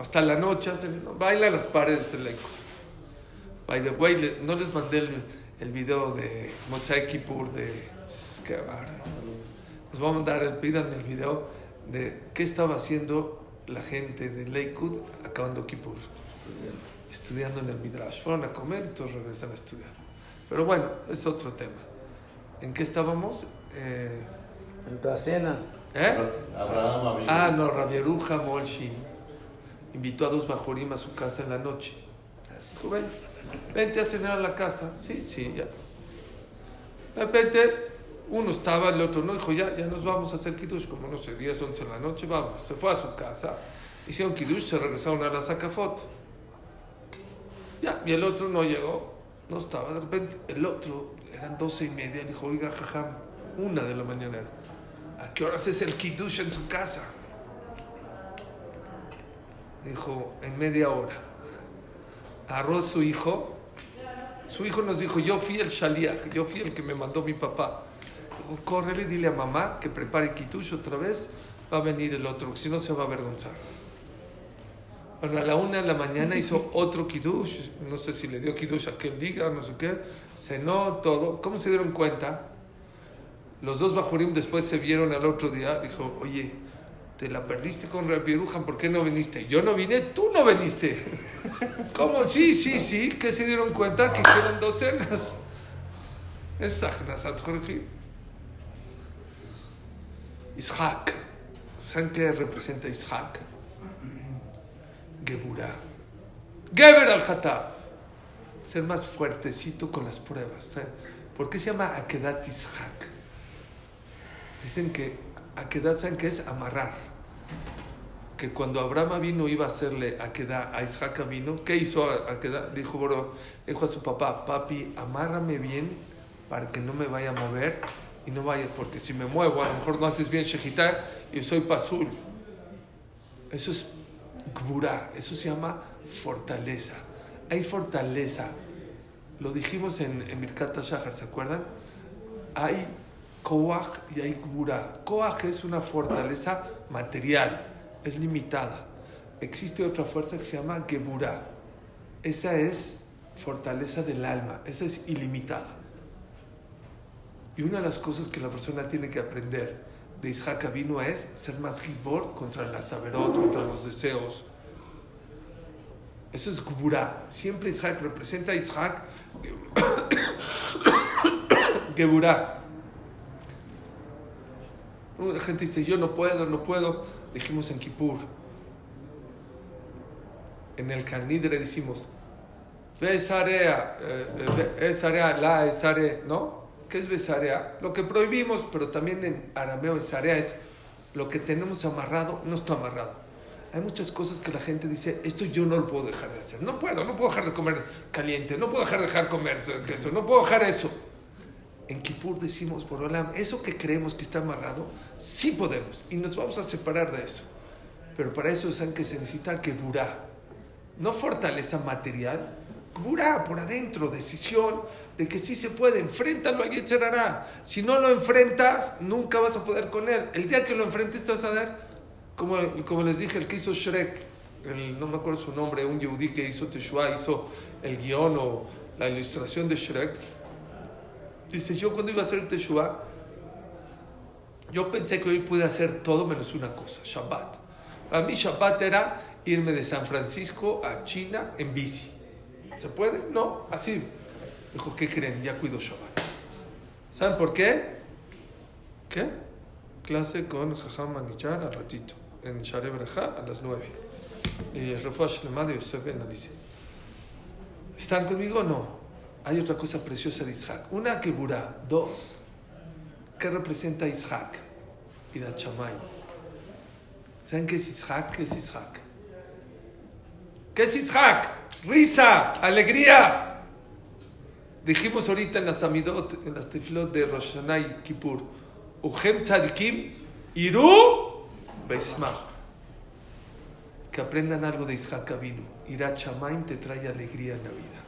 Hasta la noche hacen, no, bailan las paredes del Likud. By the way, no les mandé el, el video de Motzai Kippur de... Qué bárbaro. Les voy a mandar, el, pídanme el video de qué estaba haciendo la gente de Lakewood acabando Kippur. Estudiando en el Midrash. Fueron a comer y todos regresan a estudiar. Pero bueno, es otro tema. ¿En qué estábamos? Eh, En la cena. ¿eh? Abraham Avinu. Ah, no, Rabieruja Molshin invitó a dos bajorim a su casa en la noche. Dijo, ven, vente a cenar a la casa. Sí, sí, ya. De repente, uno estaba, el otro no. Dijo, ya, ya nos vamos a hacer kiddush, como no sé, 10, 11 de la noche, vamos. Se fue a su casa, hicieron kiddush, se regresaron a la sacafot. Ya, y el otro no llegó, no estaba. De repente, el otro, eran 12 y media, dijo, oiga, jajam, una de la mañana. ¿A qué horas es el kiddush en su casa? Dijo, en media hora. Agarró a su hijo. Su hijo nos dijo, yo fui el shaliach, yo fui el que me mandó mi papá. Dijo, córrele, dile a mamá que prepare kiddush otra vez, va a venir el otro, si no se va a avergonzar. Bueno, a la una de la mañana hizo otro kiddush, no sé si le dio kiddush a aquel diga, no sé qué, cenó todo. ¿Cómo se dieron cuenta? Los dos bajurim después se vieron al otro día. Dijo, oye, te la perdiste con Rabbi Yerujan, ¿por qué no viniste? Yo no vine, tú no viniste. ¿Cómo? Sí, sí, sí, que se dieron cuenta que hicieron dos cenas. Es Ahnasat Jorge. Ishak. ¿Saben qué representa Ishak? Geburah. Geber al Hatab. Ser más fuertecito con las pruebas. ¿saben? ¿Por qué se llama Akedat Ishak? Dicen que Akedat, ¿saben qué es? Amarrar. Que cuando Abraham vino iba a hacerle Akedat a Isaac vino, ¿qué hizo Akedat? Dijo, bro, dijo a su papá, papi, amárrame bien para que no me vaya a mover y no vaya, porque si me muevo, a lo mejor no haces bien Shejitá y soy Pasul. Eso es Gbura, eso se llama fortaleza. Hay fortaleza. Lo dijimos en, en Mirkata Shahar, ¿se acuerdan? Hay Koach y hay Gbura. Koach es una fortaleza material, es limitada. Existe otra fuerza que se llama Gebura. Esa es fortaleza del alma, esa es ilimitada. Y una de las cosas que la persona tiene que aprender de Isaac Avinu es ser más gibor contra la saberot, contra los deseos. Eso es Gebura. Siempre Isaac representa a Isaac Geburah. La gente dice, yo no puedo, no puedo. Dijimos en Kippur. En el Canidre decimos, esa área, eh, ve esa área, la esa área, ¿no? ¿Qué es besarea? Lo que prohibimos, pero también en arameo besarea es lo que tenemos amarrado, no está amarrado. Hay muchas cosas que la gente dice, esto yo no lo puedo dejar de hacer. No puedo, no puedo dejar de comer caliente, no puedo dejar de dejar comer queso, no puedo dejar eso. En Kippur decimos, por Olam, eso que creemos que está amarrado, sí podemos. Y nos vamos a separar de eso. Pero para eso saben que se necesita que burá. No fortaleza material, burá por adentro, decisión de que sí se puede. Enfréntalo, alguien se hará. Si no lo enfrentas, nunca vas a poder con él. El día que lo enfrentes, te vas a dar, como, como les dije, el que hizo Shrek, no me acuerdo su nombre, un yudí que hizo Teshua, hizo el guion o la ilustración de Shrek. Dice, yo cuando iba a hacer Teshua, yo pensé que hoy pude hacer todo menos una cosa, Shabbat. Para mí Shabbat era irme de San Francisco a China en bici. ¿Se puede? No, así. Dijo, ¿qué creen? Ya cuido Shabbat. ¿Saben por qué? ¿Qué? Clase con Jajam Manichar al ratito, en Share a las 9. Y el Shlema de Yosef Ben. ¿Están conmigo o no? Hay otra cosa preciosa de Isaac. Una que burá. Dos. ¿Qué representa Isaac? Irat Shamayim. ¿Saben qué es Isaac? ¿Qué es Isaac? ¿Qué es Isaac? Risa, alegría. Dijimos ahorita en las Amidot, en las Tefilot de Rosh Hashanah y Kippur, Ujem Tzadikim, Iru, Beismach. Que aprendan algo de Isaac Avinu. Irat Shamayim te trae alegría en la vida.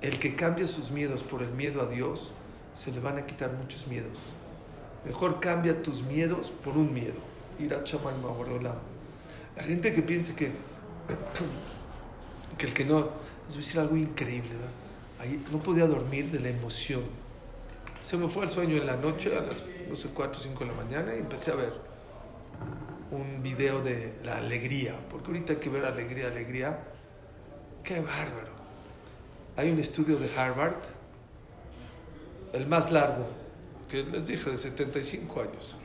El que cambia sus miedos por el miedo a Dios, se le van a quitar muchos miedos. Mejor cambia tus miedos por un miedo. Irat Shamayim Abarolam. La gente que piensa que, que el que no, les voy a decir algo increíble, ¿verdad? Ahí no podía dormir de la emoción. Se me fue el sueño en la noche, a las, no sé, 4 o 5 de la mañana, y empecé a ver un video de la alegría, porque ahorita hay que ver alegría, alegría. ¡Qué bárbaro! Hay un estudio de Harvard, el más largo, que les dije, de 75 años.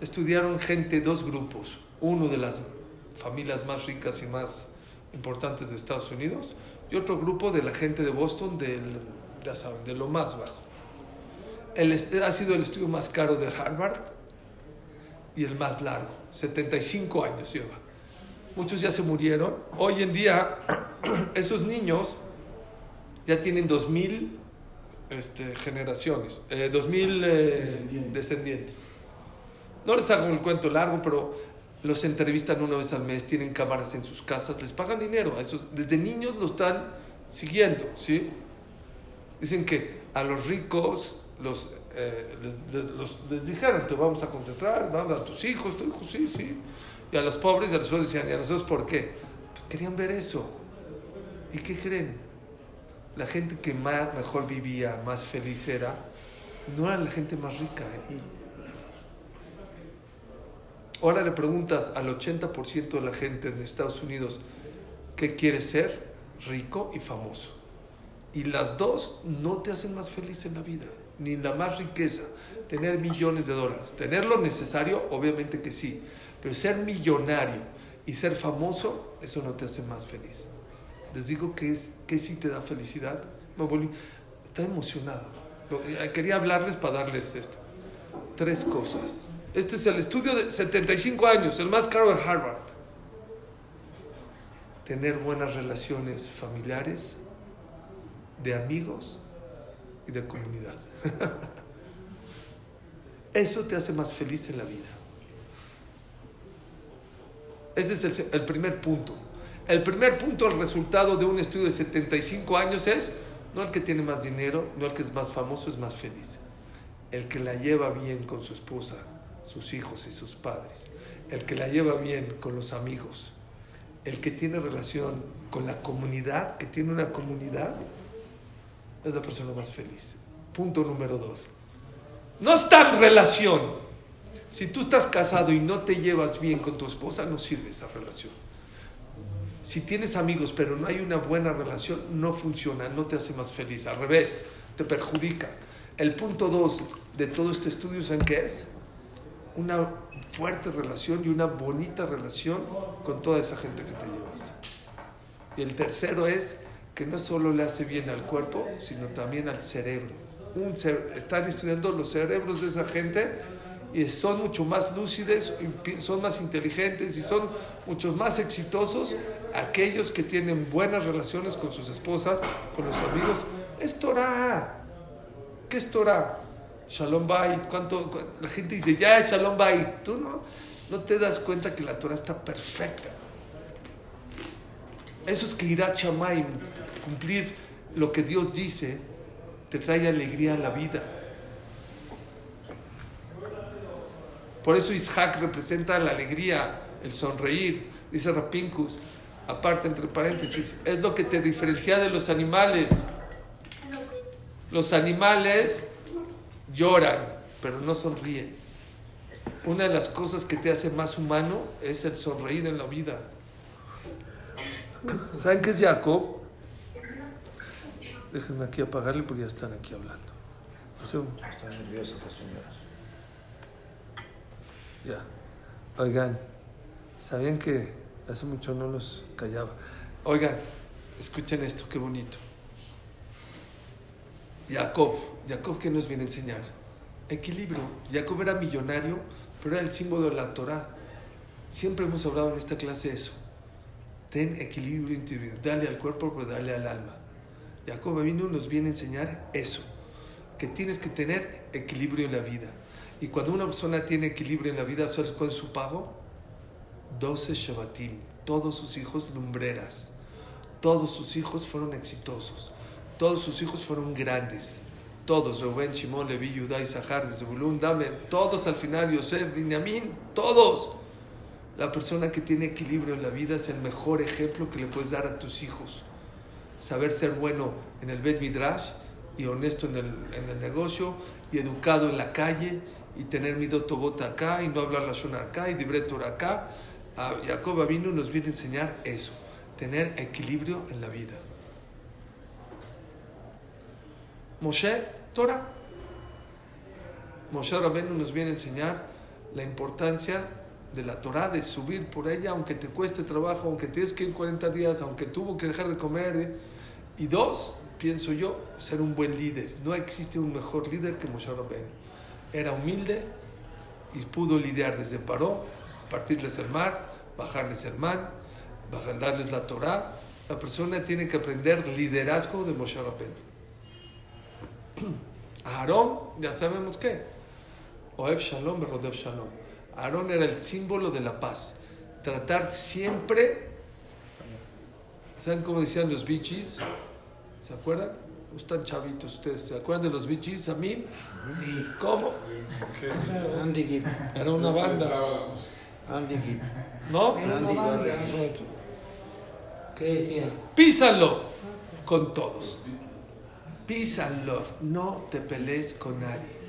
Estudiaron gente, dos grupos, uno de las familias más ricas y más importantes de Estados Unidos, y otro grupo de la gente de Boston, del, ya saben, de lo más bajo. El, ha sido el estudio más caro de Harvard y el más largo, 75 años lleva. Muchos ya se murieron. Hoy en día, esos niños ya tienen 2000 este, generaciones, eh, 2000 eh, descendientes. No les hago el cuento largo, pero los entrevistan una vez al mes, tienen cámaras en sus casas, les pagan dinero. A esos, desde niños lo están siguiendo, ¿sí? Dicen que a los ricos los, eh, les, dijeron, te vamos a contratar, vamos a tus hijos, tu hijo, sí, sí. Y a los pobres, a los pobres decían, ¿y a nosotros por qué? Querían ver eso. ¿Y qué creen? La gente que más, mejor vivía, más feliz era, no era la gente más rica. ¿eh? Ahora le preguntas al 80% de la gente de Estados Unidos qué quiere ser, rico y famoso. Y las dos no te hacen más feliz en la vida, ni la más riqueza, tener millones de dólares. Tener lo necesario, obviamente que sí, pero ser millonario y ser famoso, eso no te hace más feliz. Les digo que, es, que sí te da felicidad. Me estoy emocionado. Eh, Quería hablarles para darles esto. Tres cosas. Este es el estudio de 75 años, el más caro de Harvard. Tener buenas relaciones familiares, de amigos y de comunidad. Eso te hace más feliz en la vida. Ese es el, el primer punto. El primer punto, el resultado de un estudio de 75 años es, no el que tiene más dinero, no el que es más famoso, es más feliz. El que la lleva bien con su esposa, sus hijos y sus padres. El que la lleva bien con los amigos. El que tiene relación con la comunidad, que tiene una comunidad, es la persona más feliz. Punto número dos. No está en relación. Si tú estás casado y no te llevas bien con tu esposa, no sirve esa relación. Si tienes amigos pero no hay una buena relación, no funciona, no te hace más feliz. Al revés, te perjudica. El punto dos de todo este estudio, ¿saben qué es? Una fuerte relación y una bonita relación con toda esa gente que te llevas. Y el tercero es que no solo le hace bien al cuerpo, sino también al cerebro. Un cere- están estudiando los cerebros de esa gente y son mucho más lúcidos, son más inteligentes y son mucho más exitosos aquellos que tienen buenas relaciones con sus esposas, con los amigos. Es Torah. ¿Qué es Torah? Shalom Bait. ¿Cuánto, cu- la gente dice, ya, Shalom Bait. Tú no, no te das cuenta que la Torah está perfecta. Eso es que irá Shamaim, cumplir lo que Dios dice, te trae alegría a la vida. Por eso Isaac representa la alegría, el sonreír, dice Rapinkus, aparte entre paréntesis, es lo que te diferencia de los animales. Los animales lloran, pero no sonríen. Una de las cosas que te hace más humano es el sonreír en la vida. ¿Saben qué es Jacob? Déjenme aquí apagarle porque ya están aquí hablando. Están nerviosas las señoras. Ya. Oigan, ¿sabían que hace mucho no los callaba? Oigan, escuchen esto, qué bonito. Jacob, Jacob, ¿qué nos viene a enseñar? Equilibrio. Jacob era millonario, pero era el símbolo de la Torah. Siempre hemos hablado en esta clase eso. Ten equilibrio interior. Dale al cuerpo, pero dale al alma. Jacob vino nos viene a enseñar eso. Que tienes que tener equilibrio en la vida. Y cuando una persona tiene equilibrio en la vida, ¿sabes cuál es su pago? 12 Shabbatim. Todos sus hijos lumbreras. Todos sus hijos fueron exitosos. Todos sus hijos fueron grandes. Todos, Reuben, Shimon, Levi, Judá, Isahar, Zebulun, Dame, todos al final, Yosef, Binyamin, todos. La persona que tiene equilibrio en la vida es el mejor ejemplo que le puedes dar a tus hijos. Saber ser bueno en el Bet Midrash y honesto en el, en el negocio y educado en la calle y tener midotobota acá y no hablar la shona acá y dibretor acá. A Jacob nos viene a enseñar eso, tener equilibrio en la vida. Moshe, Torah. Moshe Rabenu nos viene a enseñar la importancia de la Torah, de subir por ella, aunque te cueste trabajo, aunque tienes que ir 40 días, aunque tuvo que dejar de comer. ¿eh? Y dos, pienso yo, ser un buen líder. No existe un mejor líder que Moshe Rabenu. Era humilde y pudo lidiar desde Paró, partirles el mar, bajarles el mar, bajar, darles la Torah. La persona tiene que aprender liderazgo de Moshe Rabenu. Aarón, ya sabemos qué. Oev Shalom, Rodef Shalom. Aarón era el símbolo de la paz. Tratar siempre. ¿Saben cómo decían los bichis? ¿Se acuerdan? Están chavitos ustedes. ¿Se acuerdan de los bichis? ¿A mí? Sí. ¿Cómo? Andy Gibb. Era una banda. Andy Gibb. ¿No? Banda. ¿Qué decía? Písalo con todos. Peace and love. No te pelees con nadie.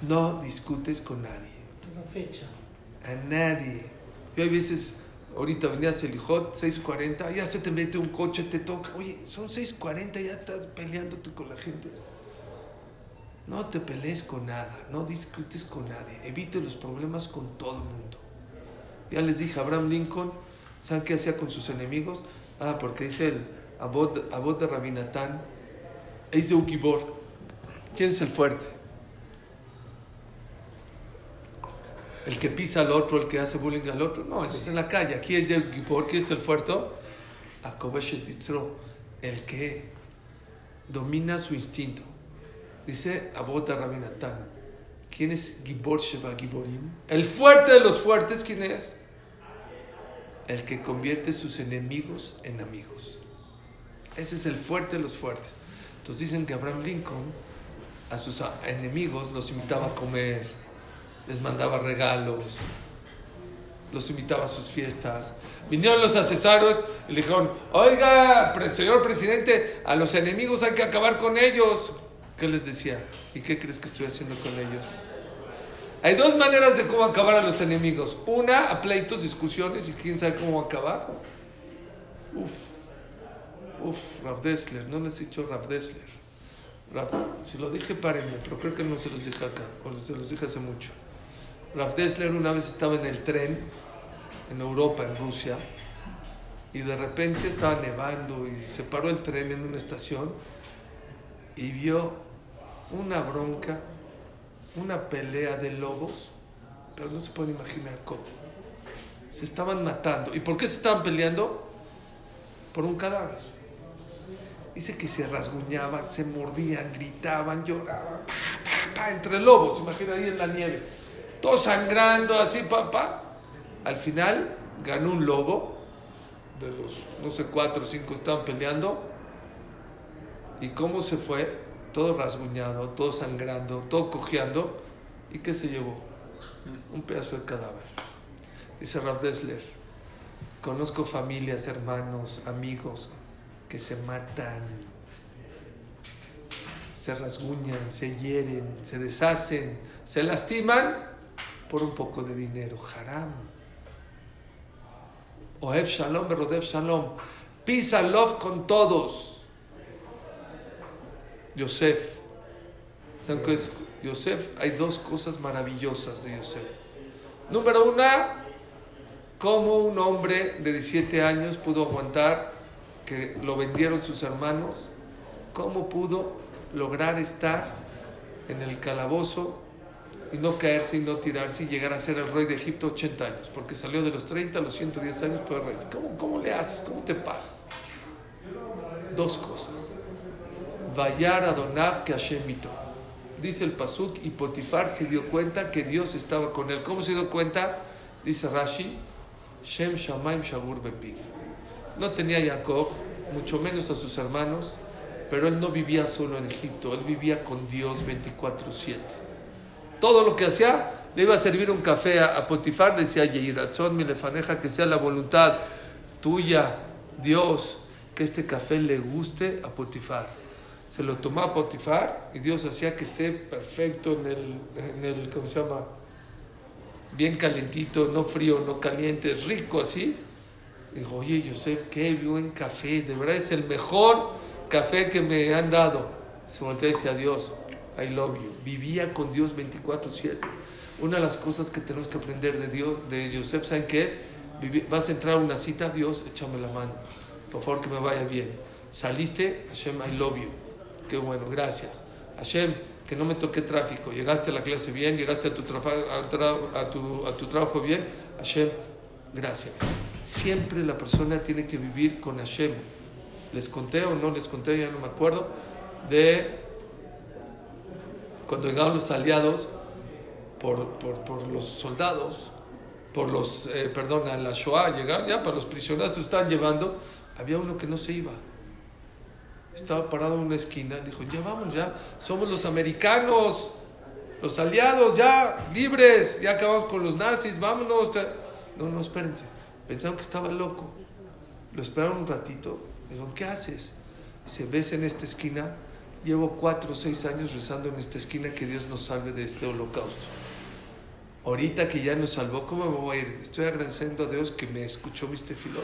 No discutes con nadie. La fecha. A nadie. Yo hay veces, ahorita venía Selijot, 6.40, ya se te mete un coche, te toca. Oye, son 6.40, ya estás peleándote con la gente. No te pelees con nada, no discutes con nadie. Evite los problemas con todo el mundo. Ya les dije, Abraham Lincoln, ¿saben qué hacía con sus enemigos? Ah, porque dice el Abod, Abod de Rabinatán, es de Ukibor. ¿Quién es el fuerte? El que pisa al otro, el que hace bullying al otro. No, eso es en la calle. Aquí es el Gibor, ¿quién es el fuerte? El que domina su instinto. Dice Abota Rabinatán. ¿Quién es Gibor Sheba Giborim? El fuerte de los fuertes, ¿quién es? El que convierte sus enemigos en amigos. Ese es el fuerte de los fuertes. Entonces dicen que Abraham Lincoln a sus enemigos los invitaba a comer, les mandaba regalos, los invitaba a sus fiestas. Vinieron los asesores y le dijeron, oiga, señor presidente, a los enemigos hay que acabar con ellos. ¿Qué les decía? ¿Y qué crees que estoy haciendo con ellos? Hay dos maneras de cómo acabar a los enemigos. Una, a pleitos, discusiones y quién sabe cómo acabar. Uf, uf, Rav Dessler, no les he dicho Rav Dessler. Si lo dije, párenme, pero creo que no se los dije acá, o se los dije hace mucho. Rav Dessler una vez estaba en el tren en Europa, en Rusia, Y de repente estaba nevando y se paró el tren en una estación y vio una bronca, una pelea de lobos, pero no se puede imaginar cómo. Se estaban matando. ¿Y por qué se estaban peleando? Por un cadáver. Dice que se rasguñaban, se mordían, gritaban, lloraban, pa, pa, pa, entre lobos, imagina ahí en la nieve. Todos sangrando, así, papá. Al final ganó un lobo, de los, no sé, cuatro o cinco estaban peleando. ¿Y cómo se fue? Todo rasguñado, todo sangrando, todo cojeando. ¿Y qué se llevó? Un pedazo de cadáver. Dice Rav Dessler, conozco familias, hermanos, amigos que se matan, se rasguñan, se hieren, se deshacen, se lastiman por un poco de dinero. Haram. Ohev Shalom, Berodev Shalom. And love con todos. Yosef. ¿Saben qué es? Yosef, hay dos cosas maravillosas de Yosef. Número una, cómo un hombre de 17 años pudo aguantar lo vendieron sus hermanos, cómo pudo lograr estar en el calabozo y no caerse y no tirarse y llegar a ser el rey de Egipto 80 años, porque salió de los 30 a los 110 años fue rey. ¿Cómo, le haces? ¿Cómo te pagas? Dos cosas. Vayar Adonav que Hashem. Dice el Pasuk, y Potifar se dio cuenta que Dios estaba con él. ¿Cómo se dio cuenta? Dice Rashi, Shem Shamaim Shagur Bepiv. No tenía Jacob, mucho menos a sus hermanos, pero él no vivía solo en Egipto, él vivía con Dios 24-7. Todo lo que hacía, le iba a servir un café a, a Potifar, le decía, Yehirazón, mi lefaneja, que sea la voluntad tuya, Dios, que este café le guste a Potifar. Se lo tomaba a Potifar y Dios hacía que esté perfecto en el, en el ¿cómo se llama? Bien calentito, no frío, no caliente, rico así. Dijo, oye, Yosef, qué buen café, de verdad es el mejor café que me han dado. Se voltea y decía, Dios, I love you. Vivía con Dios 24-7. Una de las cosas que tenemos que aprender de Dios, de Yosef, ¿saben qué es? Vas a entrar a una cita, Dios, échame la mano. Por favor, que me vaya bien. Saliste, Hashem, I love you. Qué bueno, gracias. Hashem, que no me toque tráfico. Llegaste a la clase bien, llegaste a tu, a tra- a tu, a tu trabajo bien. Hashem, gracias. Siempre la persona tiene que vivir con Hashem. Les conté o no les conté, ya no me acuerdo, de cuando llegaron los aliados por, por, por los soldados, por los, eh, perdón, a la Shoah, llegaron ya para los prisioneros, se estaban llevando, había uno que no se iba. Estaba parado en una esquina, dijo, ya vamos, ya, somos los americanos, los aliados, ya, libres, ya acabamos con los nazis, vámonos. te-". No, no, espérense, pensaron que estaba loco. Lo esperaron un ratito, dijo, ¿qué haces? Se ves en esta esquina, llevo cuatro o seis años rezando en esta esquina que Dios nos salve de este holocausto. Ahorita que ya nos salvó, ¿cómo me voy a ir? Estoy agradeciendo a Dios que me escuchó mis tefilot.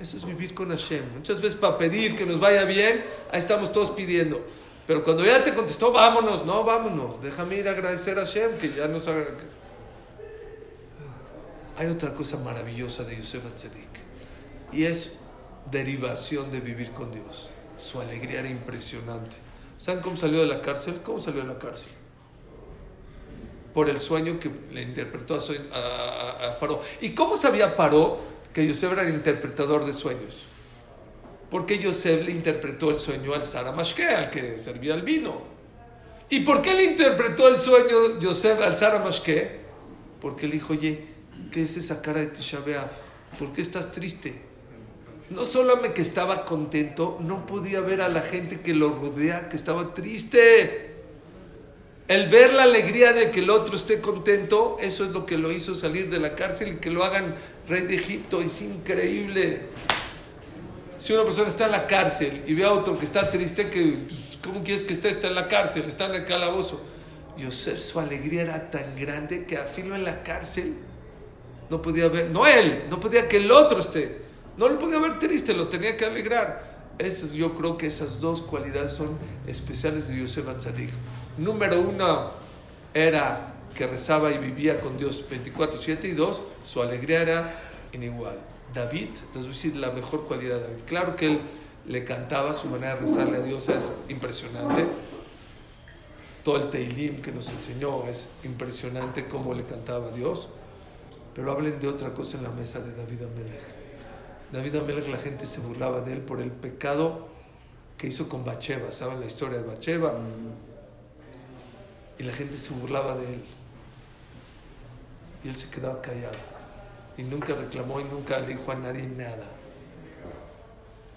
Eso es vivir con Hashem. Muchas veces para pedir que nos vaya bien, ahí estamos todos pidiendo. Pero cuando ya te contestó, vámonos, no, vámonos. Déjame ir a agradecer a Hashem que ya nos. Hay otra cosa maravillosa de Yosef Atzadik. Y es derivación de vivir con Dios. Su alegría era impresionante. ¿Saben cómo salió de la cárcel? ¿Cómo salió de la cárcel? Por el sueño que le interpretó a, a Paró. ¿Y cómo sabía Paró que Yosef era el interpretador de sueños? Porque Yosef le interpretó el sueño al Sara Mashke, al que servía el vino. ¿Y por qué le interpretó el sueño Yosef al Sara Mashke? Porque le dijo, oye, ¿qué es esa cara de Tisha? ¿Por qué estás triste? No solamente que estaba contento, no podía ver a la gente que lo rodea que estaba triste. El ver la alegría de que el otro esté contento, eso es lo que lo hizo salir de la cárcel y que lo hagan rey de Egipto. Es increíble. Si una persona está en la cárcel y ve a otro que está triste, que, pues, ¿cómo quieres que esté? Está en la cárcel, está en el calabozo. Yosef, su alegría era tan grande que a filo en la cárcel no podía ver, no él, no podía que el otro esté. No lo podía ver triste, lo tenía que alegrar. Esas, yo creo que esas dos cualidades son especiales de Yosef Atzadik. Número uno era que rezaba y vivía con Dios 24-7 y dos, su alegría era inigual. David, les voy a decir la mejor cualidad de David. Claro que él le cantaba, su manera de rezarle a Dios es impresionante. Todo el Teilim que nos enseñó es impresionante cómo le cantaba a Dios. Pero hablen de otra cosa en la mesa de David Amelech. David Amelech, la gente se burlaba de él por el pecado que hizo con Bacheva. ¿Saben la historia de Bacheva? Y la gente se burlaba de él. Y él se quedaba callado. Y nunca reclamó y nunca le dijo a nadie nada.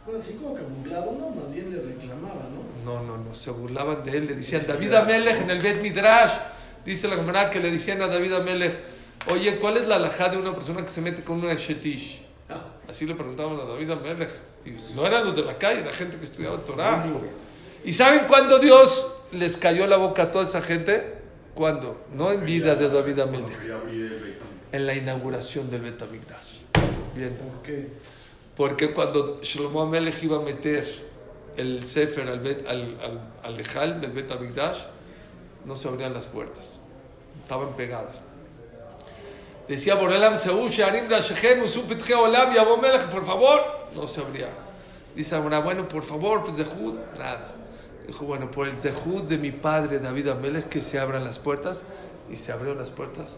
Bueno, así como que burlado, ¿no? Más bien le reclamaba, ¿no? No, no, no. Se burlaban de él. Le decían David Amelech en el Bet Midrash. Dice la Gemara que le decían a David Amelech, oye, ¿cuál es la alajá de una persona que se mete con una shetish? Así le preguntaban a David Amelech. Y no eran los de la calle, era gente que estudiaba Torah. ¿Y saben cuándo Dios les cayó la boca a toda esa gente? ¿Cuándo? No en vida de David Amelech. En la inauguración del Bet Amikdash. Bien. ¿Por qué? Porque cuando Shlomo Amelech iba a meter el Sefer al, bet, al, al, al Ejal del Bet Amikdash, no se abrían las puertas. Estaban pegadas. Decía Yabo Melech, por favor, no se abría. Dice Amora, bueno, por favor, pues Zehud, nada. Dijo, bueno, por el Zehud de mi padre David Amelech, que se abran las puertas. Y se abrieron las puertas.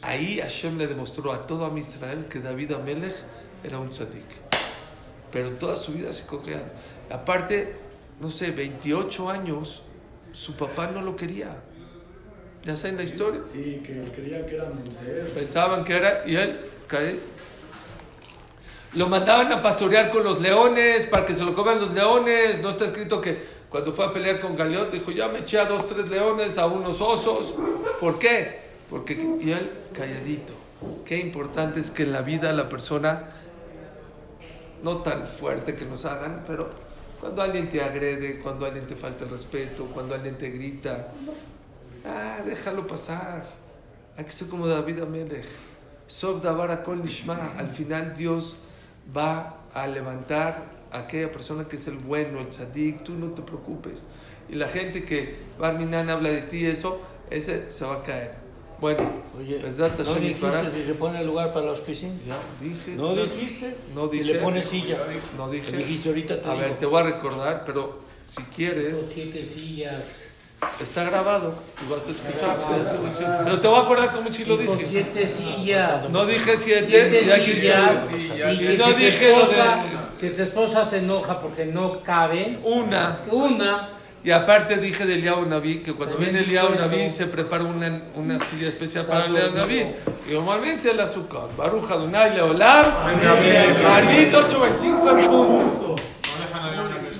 Ahí Hashem le demostró a todo a Israel que David Amelech era un tzadik. Pero toda su vida se cogía. Aparte, no sé, 28 años, su papá no lo quería. ¿Ya saben la historia? Sí, que creía que era Moisés. Pensaban que era, y él cae. Lo mandaban a pastorear con los leones para que se lo coman los leones. No está escrito que cuando fue a pelear con Galeot dijo: Ya me eché a dos, tres leones, a unos osos. ¿Por qué? Porque, y él calladito. Qué importante es que en la vida la persona, no tan fuerte que nos hagan, pero cuando alguien te agrede, cuando alguien te falta el respeto, cuando alguien te grita, ah, déjalo pasar. Hay que ser como David Amelech. Sof Davar Kol Nishma. Al final Dios va a levantar a aquella persona que es el bueno, el tzadik. Tú no te preocupes. Y la gente que Barminan habla de ti, eso, ese se va a caer. Bueno, Oye, Besdat ¿no dijiste si se pone el lugar para los piscines? ya dije. ¿No dijiste? No Si dije. le pones silla. No dije. Te dijiste ahorita, te A ver, te voy a recordar, pero si quieres, siete sillas. Está grabado y vas a escuchar. pero te voy a decir- Pero te voy a acordar como si lo dije. siete sillas. No dije siete, Siete ya que sillas. hice- Y Y que no si dije lo esposa- de Si tu esposa se enoja porque no cabe, una. una, Y aparte dije de Eliyahu Naví que cuando También viene Eliyahu. Naví se prepara una, una silla especial para Eliyahu. Naví. Y normalmente el azúcar. Baruch Adonai Leolam. Amén. Marguito 825 en punto.